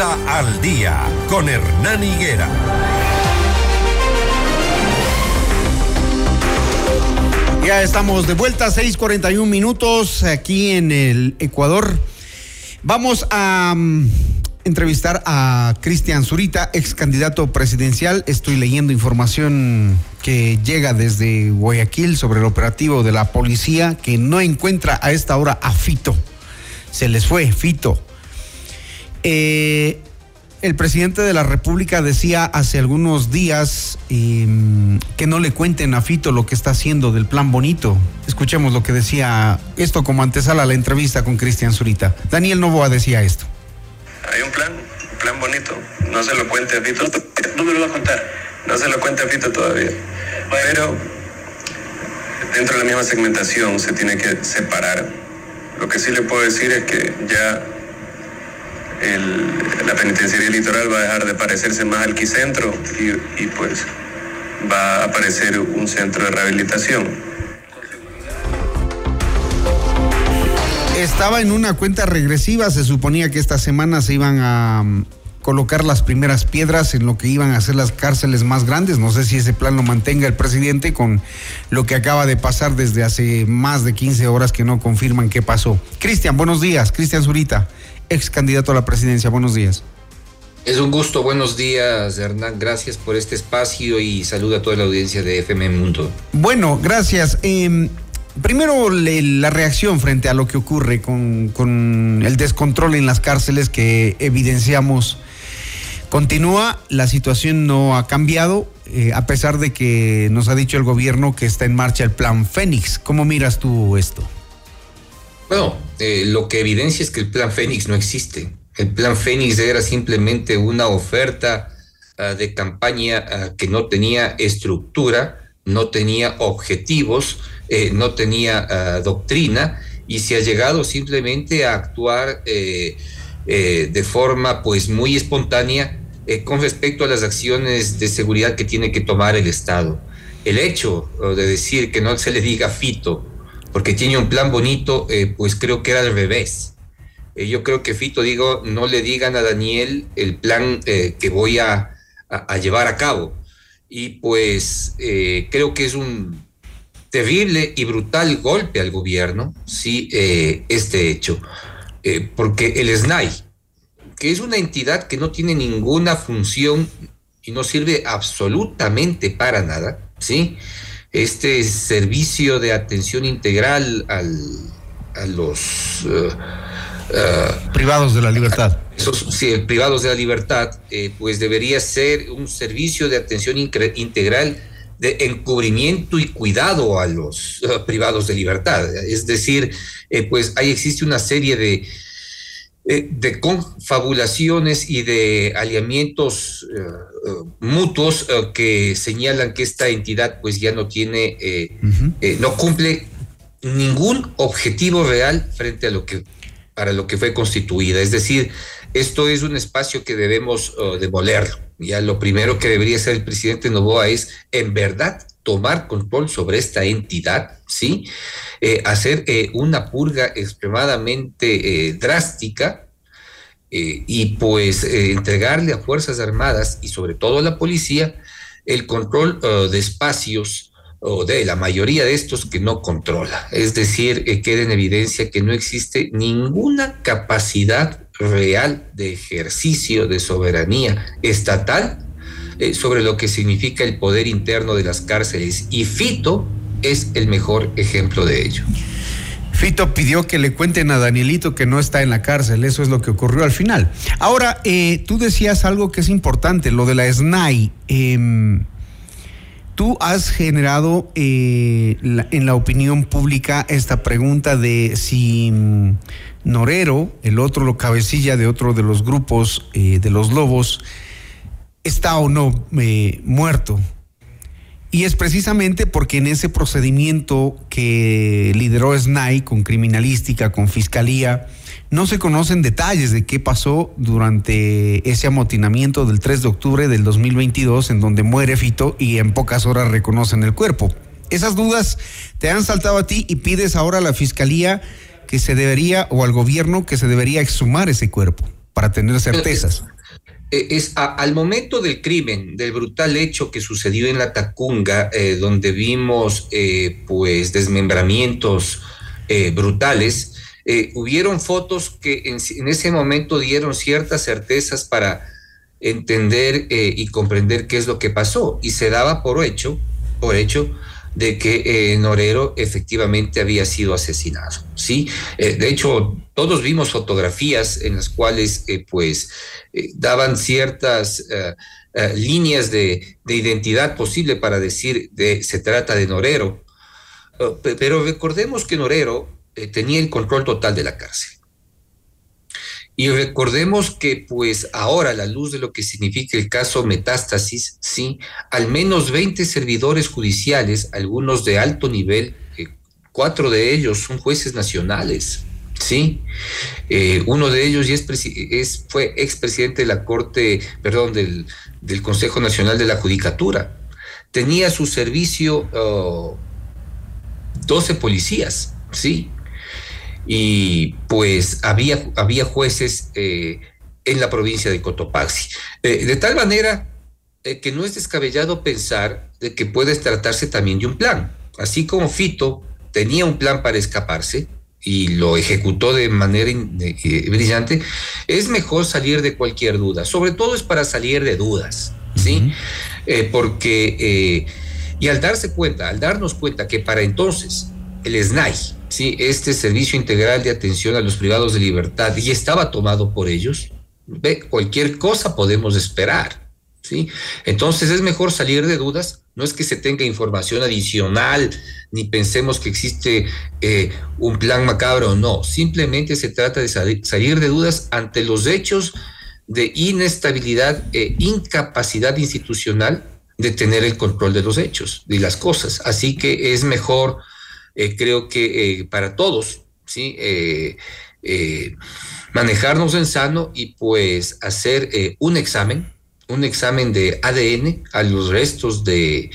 Al día con Hernán Higuera. Ya estamos de vuelta, 6:41 minutos aquí en el Ecuador. Vamos a mm, entrevistar a Cristian Zurita, ex candidato presidencial. Estoy leyendo información que llega desde Guayaquil sobre el operativo de la policía que no encuentra a esta hora a Fito. Se les fue, Fito. Eh, el presidente de la República decía hace algunos días em, que no le cuenten a Fito lo que está haciendo del plan bonito. Escuchemos lo que decía esto como antesala a la entrevista con Cristian Zurita. Daniel Novoa decía esto. Hay un plan, un plan bonito. No se lo cuente a Fito. No me lo va a contar. No se lo cuente a Fito todavía. Pero dentro de la misma segmentación se tiene que separar. Lo que sí le puedo decir es que ya la penitenciaría litoral va a dejar de parecerse más al quicentro y, y pues va a aparecer un centro de rehabilitación. Estaba en una cuenta regresiva, se suponía que esta semana se iban a colocar las primeras piedras en lo que iban a ser las cárceles más grandes. No sé si ese plan lo mantenga el presidente con lo que acaba de pasar desde hace más de 15 horas que no confirman qué pasó. Cristian, buenos días. Cristian Zurita, ex candidato a la presidencia. Buenos días. Es un gusto, buenos días Hernán, gracias por este espacio y saludo a toda la audiencia de FM Mundo. Bueno, gracias. Eh, primero le, la reacción frente a lo que ocurre con, con, el descontrol en las cárceles que evidenciamos. Continúa, la situación no ha cambiado, eh, a pesar de que nos ha dicho el gobierno que está en marcha el plan Fénix. ¿Cómo miras tú esto? Bueno, eh, lo que evidencia es que el plan Fénix no existe. El plan Fénix era simplemente una oferta uh, de campaña uh, que no tenía estructura, no tenía objetivos, eh, no tenía uh, doctrina y se ha llegado simplemente a actuar de forma pues muy espontánea con respecto a las acciones de seguridad que tiene que tomar el Estado. El hecho de decir que no se le diga Fito porque tiene un plan bonito, pues creo que era al revés eh, yo creo que Fito, digo, no le digan a Daniel el plan eh, que voy a, a, llevar a cabo. Y pues eh, creo que es un terrible y brutal golpe al gobierno, sí, eh, este hecho. porque el SNAI, que es una entidad que no tiene ninguna función y no sirve absolutamente para nada, ¿sí? Este servicio de atención integral al, a los... Uh, Uh, privados de la libertad. Esos, sí, privados de la libertad, eh, pues debería ser un servicio de atención integral de encubrimiento y cuidado a los uh, privados de libertad. Es decir, eh, pues ahí existe una serie de, eh, de confabulaciones y de aliamientos uh, mutuos que señalan que esta entidad pues ya no tiene, -huh. no cumple ningún objetivo real frente a lo que para lo que fue constituida. Es decir, esto es un espacio que debemos uh, demoler. Ya lo primero que debería hacer el presidente Novoa es, en verdad, tomar control sobre esta entidad, ¿sí? Eh, hacer eh, una purga extremadamente eh, drástica y pues entregarle a Fuerzas Armadas y sobre todo a la policía el control de espacios o de la mayoría de estos que no controla. Es decir, queda en evidencia que no existe ninguna capacidad real de ejercicio de soberanía estatal eh, sobre lo que significa el poder interno de las cárceles. Y Fito es el mejor ejemplo de ello. Fito pidió que le cuenten a Danielito que no está en la cárcel, eso es lo que ocurrió al final. Ahora, eh, tú decías algo que es importante, lo de la SNAI. Eh, Tú has generado eh, en la opinión pública esta pregunta de si mm, Norero, el otro cabecilla de otro de los grupos de los lobos, está o no eh, muerto. Y es precisamente porque en ese procedimiento que lideró SNAI con criminalística, con fiscalía, no se conocen detalles de qué pasó durante ese amotinamiento del 3 de octubre del 2022 en donde muere Fito y en pocas horas reconocen el cuerpo. Esas dudas te han saltado a ti y pides ahora a la fiscalía que se debería o al gobierno que se debería exhumar ese cuerpo para tener certezas. Eh, es al momento del crimen, del brutal hecho que sucedió en la Tacunga, eh, donde vimos eh, pues desmembramientos brutales, hubieron fotos que en, ese momento dieron ciertas certezas para entender y comprender qué es lo que pasó. Y se daba por hecho, por hecho de que Norero efectivamente había sido asesinado, ¿sí? de hecho, todos vimos fotografías en las cuales, pues, eh, daban ciertas eh, eh, líneas de, identidad posible para decir de, se trata de Norero. pero recordemos que Norero tenía el control total de la cárcel. Y recordemos que, pues, ahora, a la luz de lo que significa el caso Metástasis, sí, al menos 20 servidores judiciales, algunos de alto nivel, cuatro de ellos son jueces nacionales, Sí, eh, uno de ellos es, es, fue expresidente de la Corte, perdón, del, Consejo Nacional de la Judicatura. Tenía a su servicio 12 policías, sí. Y pues había, había jueces eh, en la provincia de Cotopaxi. Eh, de tal manera que no es descabellado pensar de que puede tratarse también de un plan. Así como Fito tenía un plan para escaparse, y lo ejecutó de manera eh, brillante, es mejor salir de cualquier duda. Sobre todo es para salir de dudas, ¿sí? Eh, porque, eh, y al darse cuenta, al darnos cuenta que para entonces el SNAI, ¿sí? Este Servicio Integral de Atención a los Privados de Libertad, y estaba tomado por ellos, ve, cualquier cosa podemos esperar. Entonces es mejor salir de dudas, no es que se tenga información adicional, ni pensemos que existe eh, un plan macabro, no, simplemente se trata de salir de dudas ante los hechos de inestabilidad e incapacidad institucional de tener el control de los hechos, de las cosas. Así que es mejor, eh, creo que eh, para todos, ¿sí? manejarnos en sano y pues hacer un examen, un examen de ADN a los restos de,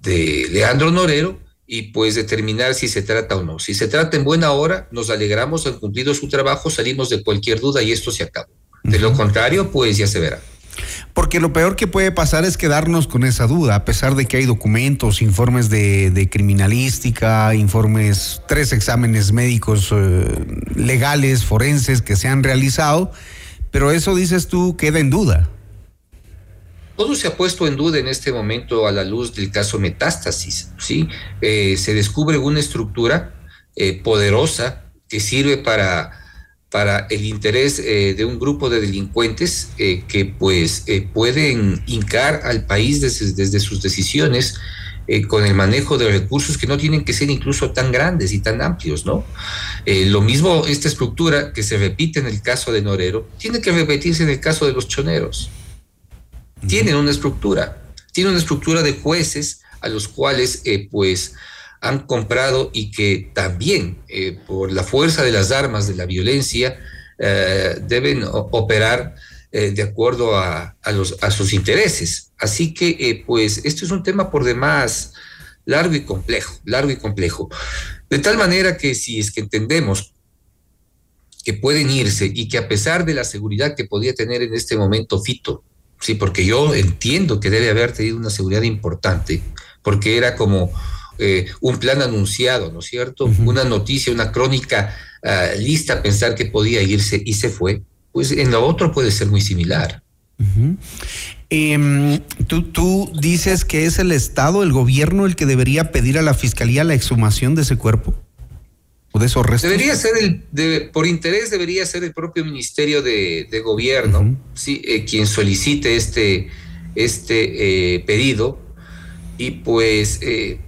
de Leandro Norero y pues determinar si se trata o no. Si se trata en buena hora, nos alegramos, han cumplido su trabajo, salimos de cualquier duda y esto se acabó. De lo contrario, pues ya se verá. Porque lo peor que puede pasar es quedarnos con esa duda, a pesar de que hay documentos, informes de, criminalística, informes, tres exámenes médicos eh, legales, forenses que se han realizado, pero eso dices tú queda en duda. Todo se ha puesto en duda en este momento a la luz del caso Metástasis, ¿sí? Eh, se descubre una estructura eh, poderosa que sirve para, para el interés eh, de un grupo de delincuentes que pues pueden hincar al país desde, desde sus decisiones con el manejo de recursos que no tienen que ser incluso tan grandes y tan amplios, ¿no? lo mismo esta estructura que se repite en el caso de Norero, tiene que repetirse en el caso de los choneros tienen una estructura, tienen una estructura de jueces a los cuales eh, pues han comprado y que también eh, por la fuerza de las armas de la violencia eh, deben operar de acuerdo a, a sus intereses. Así que pues esto es un tema por demás largo y complejo, largo y complejo. De tal manera que si es que entendemos que pueden irse y que a pesar de la seguridad que podía tener en este momento Fito, Sí, porque yo entiendo que debe haber tenido una seguridad importante, porque era como eh, un plan anunciado, ¿no es cierto? Una noticia, una crónica ah, lista a pensar que podía irse y se fue. Pues en lo otro puede ser muy similar. Em, ¿tú, tú dices que es el Estado, el gobierno, el que debería pedir a la Fiscalía la exhumación de ese cuerpo de esos restos? Debería ser el, por interés debería ser el propio Ministerio de, Gobierno, sí, eh, quien solicite este, este eh, pedido y pues eh,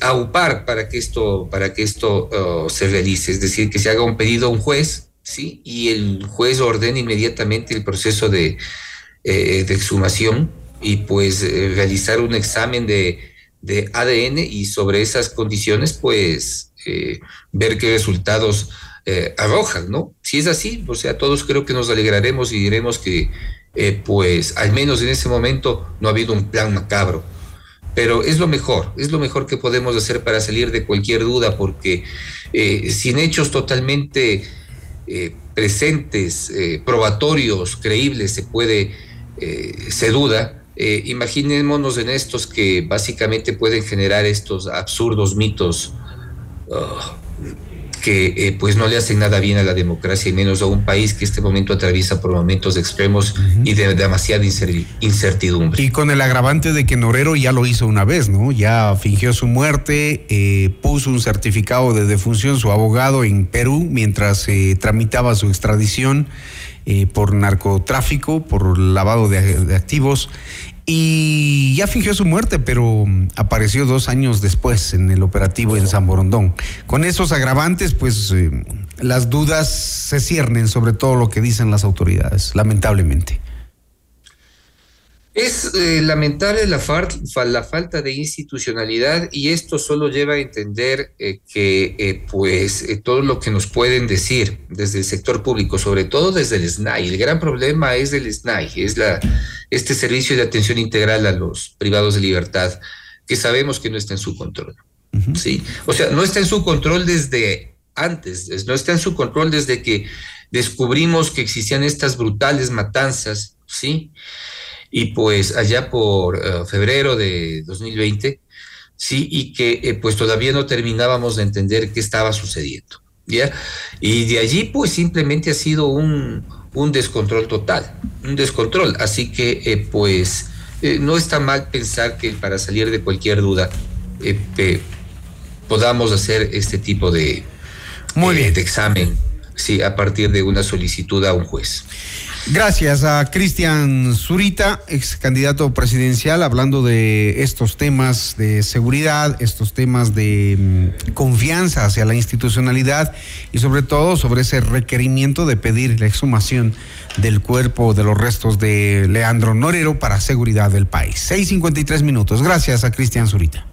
aupar para que esto, para que esto oh, se realice, es decir, que se haga un pedido a un juez, sí, y el juez ordene inmediatamente el proceso de, de exhumación y pues realizar un examen de, de ADN y sobre esas condiciones, pues eh, ver qué resultados eh, arrojan, ¿no? Si es así, o sea, todos creo que nos alegraremos y diremos que, eh, pues, al menos en ese momento no ha habido un plan macabro. Pero es lo mejor, es lo mejor que podemos hacer para salir de cualquier duda, porque sin hechos totalmente presentes, probatorios, creíbles, se puede, se duda, imaginémonos en estos que básicamente pueden generar estos absurdos mitos. Oh, que eh, pues no le hacen nada bien a la democracia y menos a un país que este momento atraviesa por momentos extremos y de demasiada incertidumbre. Y con el agravante de que Norero ya lo hizo una vez, ¿no? Ya fingió su muerte, eh, puso un certificado de defunción su abogado en Perú mientras eh, tramitaba su extradición. por narcotráfico, por lavado de activos y ya fingió su muerte, pero mm, apareció dos años después en el operativo en San Borondón. Con esos agravantes, pues eh, las dudas se ciernen sobre todo lo que dicen las autoridades, lamentablemente. Es eh, lamentable la, falta de institucionalidad y esto solo lleva a entender eh, que pues todo lo que nos pueden decir desde el sector público, sobre todo desde el SNAI, el gran problema es del SNAI, es la, este servicio de atención integral a los privados de libertad, que sabemos que no está en su control. ¿sí? O sea, no está en su control desde antes, no está en su control desde que descubrimos que existían estas brutales matanzas, ¿sí? y pues allá por eh, febrero de 2020, sí, y que eh, pues todavía no terminábamos de entender qué estaba sucediendo, ¿ya? Y de allí pues simplemente ha sido un, un descontrol total, un descontrol, así que eh, pues no está mal pensar que para salir de cualquier duda podamos hacer este tipo de, Muy bien. de examen, sí, a partir de una solicitud a un juez. Gracias a Cristian Zurita, ex candidato presidencial, hablando de estos temas de seguridad, estos temas de mm, confianza hacia la institucionalidad y sobre todo sobre ese requerimiento de pedir la exhumación del cuerpo de los restos de Leandro Norero para seguridad del país. 6.53 minutos. Gracias a Cristian Zurita.